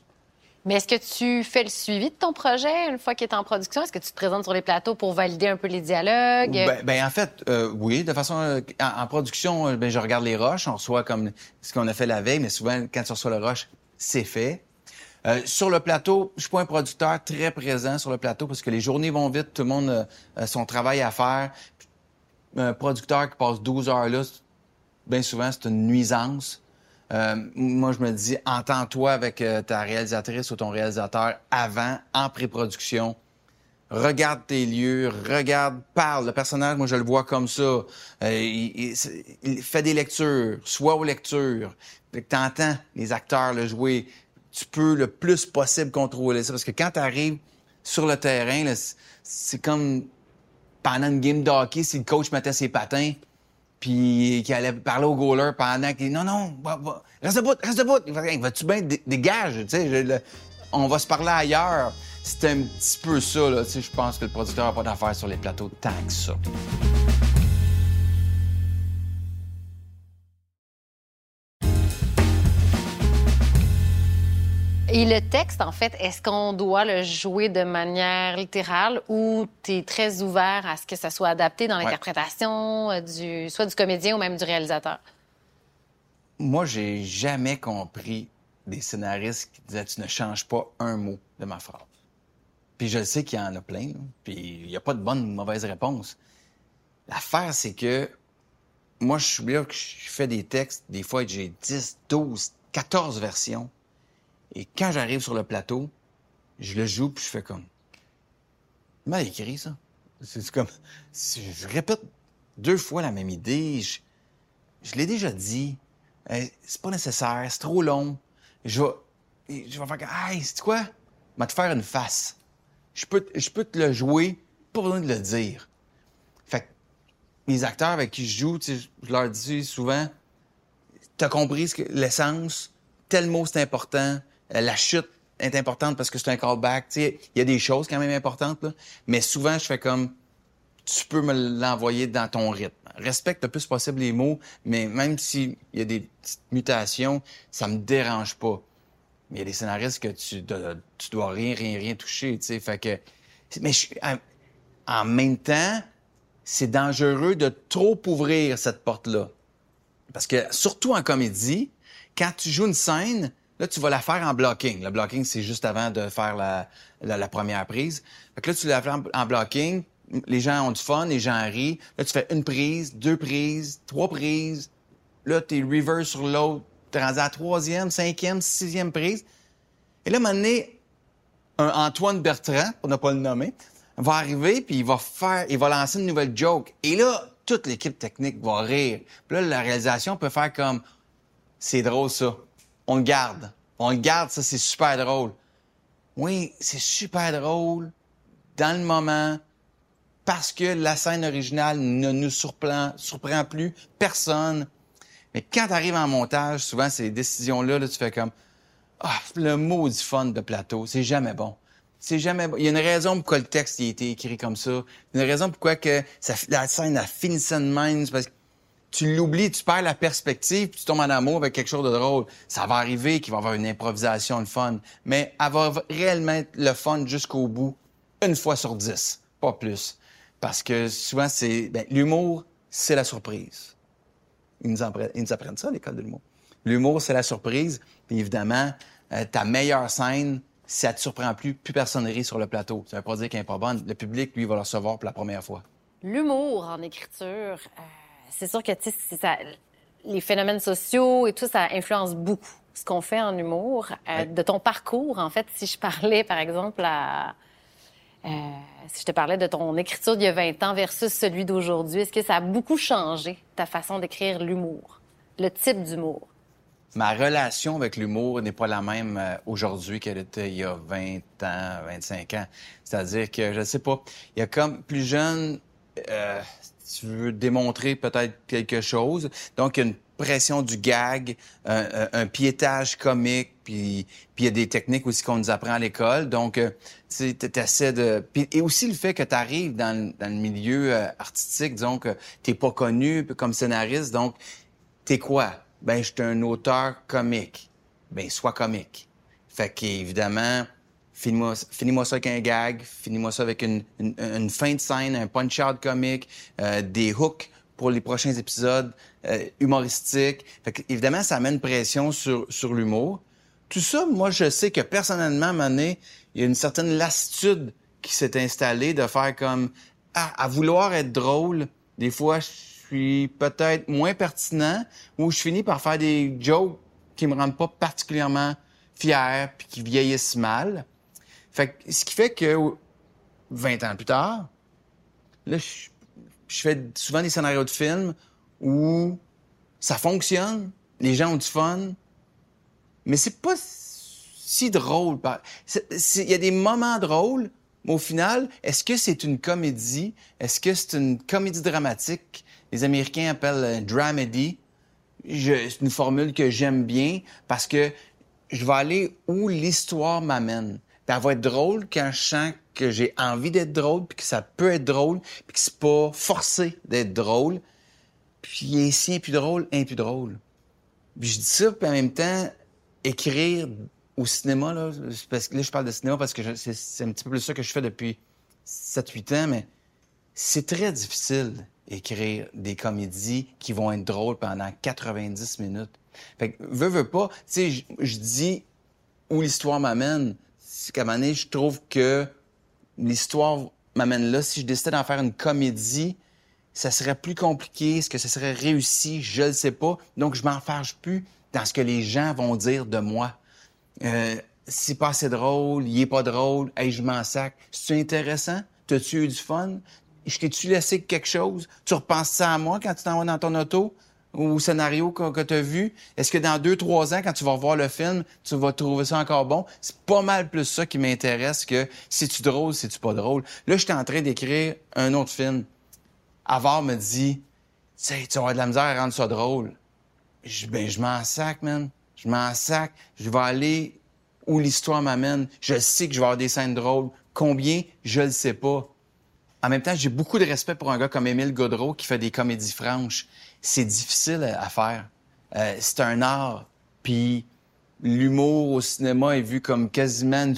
Mais est-ce que tu fais le suivi de ton projet une fois qu'il est en production? Est-ce que tu te présentes sur les plateaux pour valider un peu les dialogues? Ben, ben en fait, euh, oui. De façon, euh, en, production, ben, je regarde les roches. On reçoit comme ce qu'on a fait la veille, mais souvent, quand tu reçois le roche, c'est fait. Euh, sur le plateau, je suis pas un producteur très présent sur le plateau parce que les journées vont vite, tout le monde a son travail à faire. Un producteur qui passe 12 heures là, bien souvent, c'est une nuisance. Euh, moi, je me dis, entends-toi avec euh, ta réalisatrice ou ton réalisateur avant, en pré-production. Regarde tes lieux, regarde, parle. Le personnage, moi, je le vois comme ça. Euh, il, fait des lectures, soit aux lectures. Tu entends les acteurs le jouer. Tu peux le plus possible contrôler ça. Parce que quand tu arrives sur le terrain, c'est comme pendant une game d'hockey, si le coach mettait ses patins, puis qui allait parler au goaler pendant qu'il non non reste debout reste debout. Vas-tu bien dégage tu sais on va se parler ailleurs. C'est un petit peu ça là tu sais je pense que le producteur n'a pas d'affaires sur les plateaux tant que ça Et le texte, en fait, est-ce qu'on doit le jouer de manière littérale ou tu es très ouvert à ce que ça soit adapté dans l'interprétation euh, du, soit du comédien ou même du réalisateur? Moi, j'ai jamais compris des scénaristes qui disaient tu ne changes pas un mot de ma phrase. Puis je sais qu'il y en a plein, puis il n'y a pas de bonne ou de mauvaise réponse. L'affaire, c'est que moi, je suis là que je fais des textes, des fois j'ai 10, 12, 14 versions. Et quand j'arrive sur le plateau, je le joue, puis je fais comme... Mal écrit, ça? C'est comme... Je répète deux fois la même idée. Je, l'ai déjà dit. c'est pas nécessaire, c'est trop long. Je vais, je vais faire... Hey, c'est quoi? Je vais te faire une face. Je peux, je peux te le jouer, pas besoin de le dire. Fait que les acteurs avec qui je joue, je leur dis souvent, t'as compris l'essence, tel mot c'est important, euh, la chute est importante parce que c'est un callback. Il y a des choses quand même importantes, mais souvent, je fais comme tu peux me l'envoyer dans ton rythme. Respecte le plus possible les mots, mais même s'il y a des petites mutations, ça me dérange pas. Mais il y a des scénaristes que tu, dois, tu dois rien, rien, rien toucher, sais. Fait que, mais en même temps, c'est dangereux de trop ouvrir cette porte-là. Parce que, surtout en comédie, quand tu joues une scène, Là, tu vas la faire en blocking. Le blocking, c'est juste avant de faire la, la, première prise. Fait que là, tu la fais en, blocking. Les gens ont du fun, les gens rient. Là, tu fais une prise, deux prises, trois prises. Là, t'es reverse sur l'autre. T'es rendu à la troisième, cinquième, sixième prise. Et là, à un moment donné, un Antoine Bertrand, pour ne pas le nommer, va arriver, puis il va faire, il va lancer une nouvelle joke. Et là, toute l'équipe technique va rire. Puis là, la réalisation peut faire comme, c'est drôle ça on le garde. On le garde, ça, c'est super drôle. Oui, c'est super drôle dans le moment parce que la scène originale ne nous surprend, plus personne. Mais quand tu arrives en montage, souvent, ces décisions-là, là, tu fais comme Ah, le mot du fun de plateau, c'est jamais bon. C'est jamais bon. Il y a une raison pourquoi le texte a été écrit comme ça. Il y a une raison pourquoi que ça, la scène a fini de. Parce que tu l'oublies, tu perds la perspective, puis tu tombes en amour avec quelque chose de drôle. Ça va arriver qu'il va y avoir une improvisation, le fun, mais elle va réellement être le fun jusqu'au bout, une fois sur dix, pas plus. Parce que souvent, c'est ben, l'humour, c'est la surprise. Ils nous, apprennent, ça à l'école de l'humour. L'humour, c'est la surprise. Puis évidemment, euh, ta meilleure scène, si ça te surprend plus, plus personne rit sur le plateau. Veut pas dire qu'elle n'est pas bonne. Le public, lui, va le recevoir pour la première fois. L'humour en écriture, euh, c'est sûr que ça, les phénomènes sociaux et tout, ça influence beaucoup ce qu'on fait en humour. Euh, de ton parcours, en fait, si je parlais, par exemple, à, Euh, si je te parlais de ton écriture d'il y a 20 ans versus celui d'aujourd'hui, est-ce que ça a beaucoup changé ta façon d'écrire l'humour, le type d'humour? Ma relation avec l'humour n'est pas la même euh, aujourd'hui qu'elle était il y a 20 ans, 25 ans. C'est-à-dire que, je ne sais pas, il y a comme plus jeune, euh, tu veux démontrer peut-être quelque chose. Donc, il y a une pression du gag, un, un piétage comique, puis il y a des techniques aussi qu'on nous apprend à l'école. Donc, euh, tu essaies de... et aussi le fait que tu arrives dans, dans, le milieu euh, artistique, que tu pas connu comme scénariste, donc t'es quoi? Ben, je suis un auteur comique. Ben, sois comique. Fait qu'évidemment, Finis-moi finis ça avec un gag, finis-moi ça avec une, une, fin de scène, un punch-out comique, euh, des hooks pour les prochains épisodes euh, humoristiques. Fait évidemment, ça amène pression sur, sur l'humour. Tout ça, moi, je sais que personnellement, à un moment donné, il y a une certaine lassitude qui s'est installée de faire comme ah, à vouloir être drôle. Des fois, je suis peut-être moins pertinent ou je finis par faire des jokes qui me rendent pas particulièrement fier puis qui vieillissent mal. Fait que, ce qui fait que 20 ans plus tard, là, je, fais souvent des scénarios de films où ça fonctionne, les gens ont du fun, mais c'est pas si drôle. Il y a des moments drôles, mais au final, est-ce que c'est une comédie? Est-ce que c'est une comédie dramatique? Les Américains appellent dramedy. C'est une formule que j'aime bien parce que je vais aller où l'histoire m'amène. Puis elle va être drôle quand je sens que j'ai envie d'être drôle, puis que ça peut être drôle, puis que c'est pas forcé d'être drôle. Puis si est plus drôle, un plus drôle. Puis je dis ça, puis en même temps, écrire au cinéma, là, parce que là, je parle de cinéma parce que c'est un petit peu plus ça que je fais depuis 7-8 ans, mais c'est très difficile écrire des comédies qui vont être drôles pendant 90 minutes. Fait que, veux, veux pas, tu sais, je dis où l'histoire m'amène c'est qu'à un moment je trouve que l'histoire m'amène là. Si je décidais d'en faire une comédie, ça serait plus compliqué. Est-ce que ça serait réussi? Je ne sais pas. Donc, je m'en fâche plus dans ce que les gens vont dire de moi. Euh, c'est pas assez drôle, il est pas drôle, hey, je m'en sac. C'est intéressant? T'as-tu eu du fun? Je t'ai-tu laissé quelque chose? Tu repenses ça à moi quand tu t'en vas dans ton auto? Au scénario que, tu as vu? Est-ce que dans deux, trois ans, quand tu vas revoir le film, tu vas trouver ça encore bon? C'est pas mal plus ça qui m'intéresse que si tu drôle, si tu pas drôle. Là, j'étais en train d'écrire un autre film. Avar me dit, tu tu vas avoir de la misère à rendre ça drôle. Je, ben, je m'en sac, man. Je m'en sac. Je vais aller où l'histoire m'amène. Je sais que je vais avoir des scènes drôles. Combien? Je le sais pas. En même temps, j'ai beaucoup de respect pour un gars comme Émile Godreau qui fait des comédies franches c'est difficile à faire. Euh, c'est un art. Puis l'humour au cinéma est vu comme quasiment une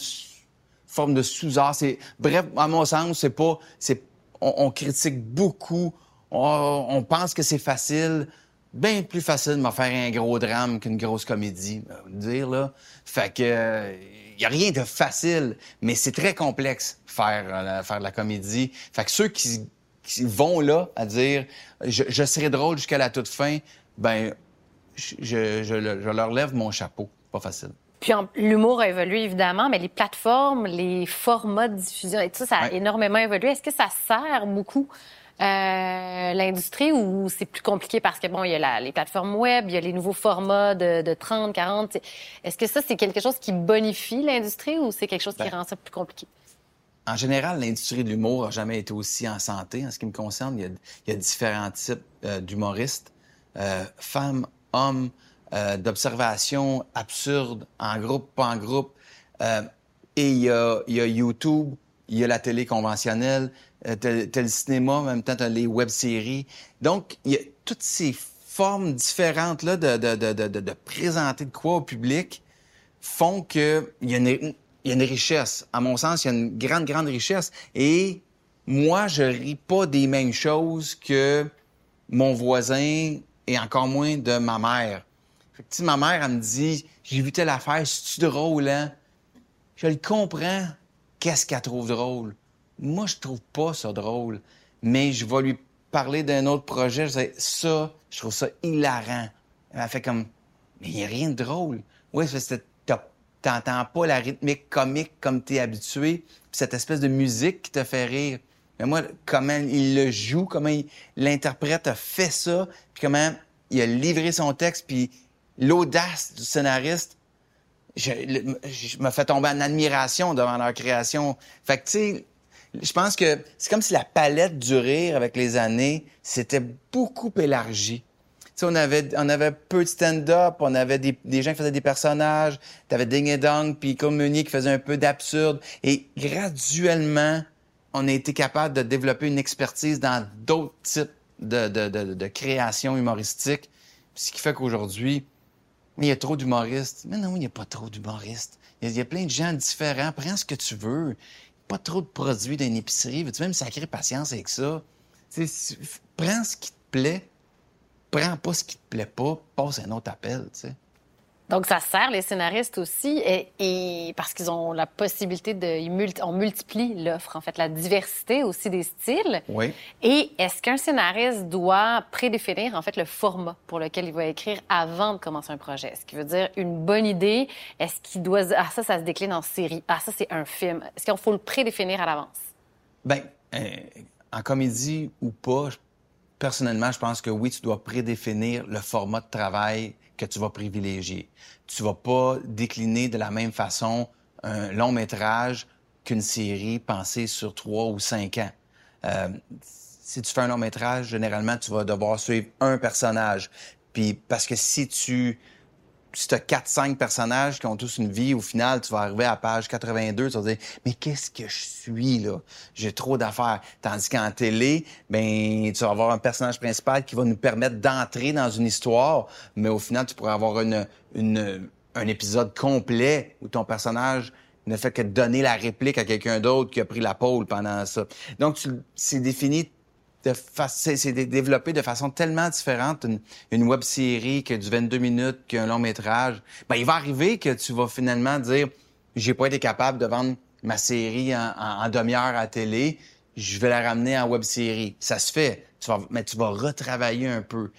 forme de sous-art. C'est bref, à mon sens, c'est pas, c'est on, critique beaucoup. On, pense que c'est facile. Bien plus facile de faire un gros drame qu'une grosse comédie, dire là. Fait que il y a rien de facile, mais c'est très complexe faire euh, faire de la comédie. Fait que ceux qui qui vont là à dire je, serai drôle jusqu'à la toute fin, ben je, leur lève mon chapeau. Pas facile. Puis l'humour a évolué évidemment, mais les plateformes, les formats de diffusion et tout ça, ça a énormément évolué. Est-ce que ça sert beaucoup euh, l'industrie ou c'est plus compliqué parce que bon, il y a les plateformes web, il y a les nouveaux formats de, 30, 40. Est-ce que ça c'est quelque chose qui bonifie l'industrie ou c'est quelque chose qui ben, rend ça plus compliqué? En général, l'industrie de l'humour n'a jamais été aussi en santé. En ce qui me concerne, il y a, différents types euh, d'humoristes, euh, femmes, hommes, euh, d'observations absurdes, en groupe, pas en groupe. et il y, a, YouTube, il y a la télé conventionnelle, t'as, le cinéma, en même temps, t'as les web-séries. Donc, il y a toutes ces formes différentes là, de, de, présenter de quoi au public font qu'il y a une, il y a une richesse. À mon sens, il y a une grande, grande richesse. Et moi, je ris pas des mêmes choses que mon voisin et encore moins de ma mère. Fait ma mère, elle me dit, j'ai vu telle affaire, c'est-tu drôle, hein? Je le comprends. Qu'est-ce qu'elle trouve drôle? Moi, je trouve pas ça drôle. Mais je vais lui parler d'un autre projet. Je dis, ça, je trouve ça hilarant. Elle a fait comme, mais il n'y a rien de drôle. Oui, c'était t'entends pas la rythmique comique comme tu es habitué, puis cette espèce de musique qui te fait rire. Mais moi, comment il le joue, comment l'interprète a fait ça, puis comment il a livré son texte, puis l'audace du scénariste, je, je, me fais tomber en admiration devant leur création. Fait que, tu sais, je pense que c'est comme si la palette du rire avec les années s'était beaucoup élargie. On avait, on avait peu de stand-up, on avait des, des, gens qui faisaient des personnages, t'avais Ding et Dong, puis comme qui faisait un peu d'absurde. Et graduellement, on a été capable de développer une expertise dans d'autres types de, de, de, créations humoristiques. Ce qui fait qu'aujourd'hui, il y a trop d'humoristes. Mais non, il n'y a pas trop d'humoristes. Il, y, a plein de gens différents. Prends ce que tu veux. Pas trop de produits dans une épicerie. Veux-tu même sacrer patience avec ça? prends ce qui te plaît. Prends pas ce qui te plaît pas. Passe un autre appel, tu sais. Donc, ça sert les scénaristes aussi, et, parce qu'ils ont la possibilité de... on multiplie l'offre, en fait, la diversité aussi des styles. Oui. Et est-ce qu'un scénariste doit prédéfinir, en fait, le format pour lequel il va écrire avant de commencer un projet? Ce qui veut dire une bonne idée, est-ce qu'il doit... Ah, ça, ça se décline en série. Ah, ça, c'est un film. Est-ce qu'il faut le prédéfinir à l'avance? Bien, euh, en comédie ou pas, personnellement, je pense que oui, tu dois prédéfinir le format de travail que tu vas privilégier. Tu vas pas décliner de la même façon un long métrage qu'une série pensée sur trois ou cinq ans. Euh, si tu fais un long métrage, généralement, tu vas devoir suivre un personnage. Puis parce que si tu si tu as 4-5 personnages qui ont tous une vie, au final, tu vas arriver à page 82, tu vas dire Mais qu'est-ce que je suis là? J'ai trop d'affaires. Tandis qu'en télé, ben tu vas avoir un personnage principal qui va nous permettre d'entrer dans une histoire, mais au final, tu pourrais avoir une, une, un épisode complet où ton personnage ne fait que donner la réplique à quelqu'un d'autre qui a pris la pôle pendant ça. Donc, c'est défini c'est développé de façon tellement différente une, web série que du 22 minutes qu'un long métrage. Ben, il va arriver que tu vas finalement dire j'ai pas été capable de vendre ma série en, demi-heure à télé, je vais la ramener en web série. Ça se fait, mais tu vas retravailler un peu.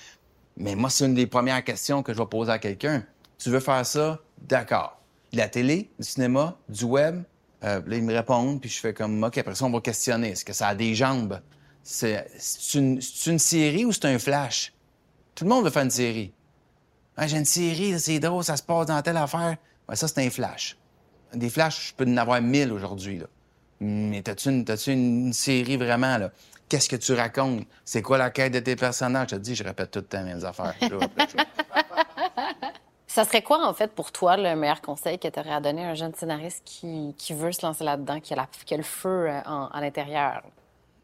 Mais moi, c'est une des premières questions que je vais poser à quelqu'un. Tu veux faire ça? D'accord. De la télé, du cinéma, du web? Euh, là, ils me répondent, puis je fais comme, OK, après ça, on va questionner. Est-ce que ça a des jambes? C'est une, série ou c'est un flash? Tout le monde veut faire une série. J'ai une série, c'est drôle, ça se passe dans telle affaire. Ça, c'est un flash. Des flashs, je peux en avoir mille aujourd'hui. Mais t'as-tu une, une, série vraiment? Qu'est-ce que tu racontes? C'est quoi la quête de tes personnages? Je te dis, je répète tout le temps mes affaires. ça serait quoi, en fait, pour toi, le meilleur conseil que tu aurais à donner à un jeune scénariste qui, veut se lancer là-dedans, qui, a le feu euh, à l'intérieur?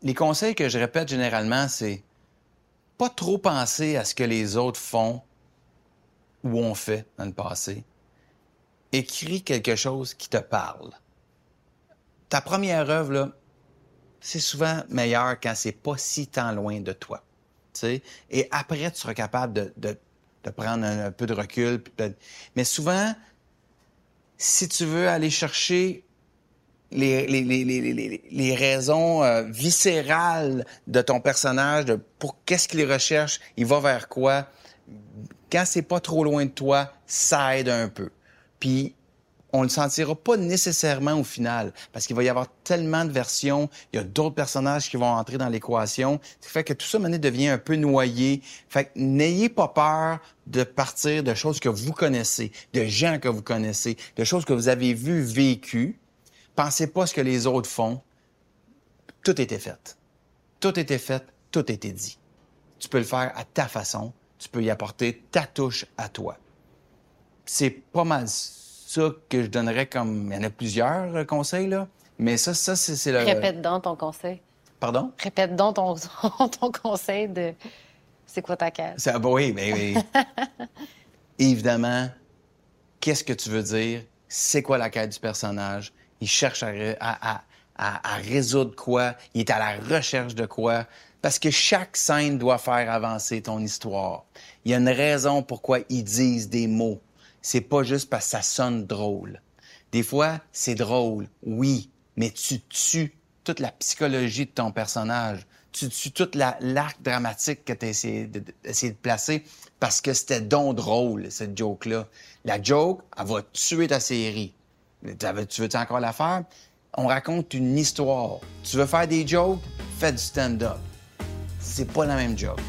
Les conseils que je répète généralement, c'est pas trop penser à ce que les autres font ou ont fait dans le passé. Écris quelque chose qui te parle. Ta première œuvre, c'est souvent meilleur quand c'est pas si tant loin de toi. sais. Et après, tu seras capable de, de, prendre un, peu de recul. Mais souvent, si tu veux aller chercher les, les, les, les raisons euh, viscérales de ton personnage, de pour qu'est-ce qu'il recherche, il va vers quoi. Quand c'est pas trop loin de toi, ça aide un peu. Puis on le sentira pas nécessairement au final, parce qu'il va y avoir tellement de versions, il y a d'autres personnages qui vont entrer dans l'équation, ce qui fait que tout ça, maintenant, devient un peu noyé. Fait que n'ayez pas peur de partir de choses que vous connaissez, de gens que vous connaissez, de choses que vous avez vues, vécues, Pensez pas ce que les autres font. Tout était fait. Tout était fait, tout était dit. Tu peux le faire à ta façon. Tu peux y apporter ta touche à toi. C'est pas mal ça que je donnerais comme... Il y en a plusieurs euh, conseils, là. Mais ça, ça c'est le... Répète donc ton conseil. Pardon? Répète donc ton, ton conseil de... C'est quoi ta case? Ça, bah oui, mais oui. Évidemment, qu'est-ce que tu veux dire? C'est quoi la quête du personnage? Il cherche à, résoudre quoi, il est à la recherche de quoi. Parce que chaque scène doit faire avancer ton histoire. Il y a une raison pourquoi ils disent des mots. C'est pas juste parce que ça sonne drôle. Des fois, c'est drôle, oui, mais tu tues toute la psychologie de ton personnage. Tu tues toute l'arc dramatique que tu as essayé de, de placer parce que c'était donc drôle, cette joke-là. La joke, elle va tuer ta série. Tu veux-tu encore la faire? On raconte une histoire. Tu veux faire des jokes? Fais du stand-up. C'est pas la même joke.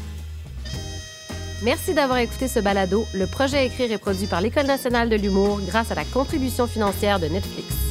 Merci d'avoir écouté ce balado. Le projet écrit est produit par l'École nationale de l'humour grâce à la contribution financière de Netflix.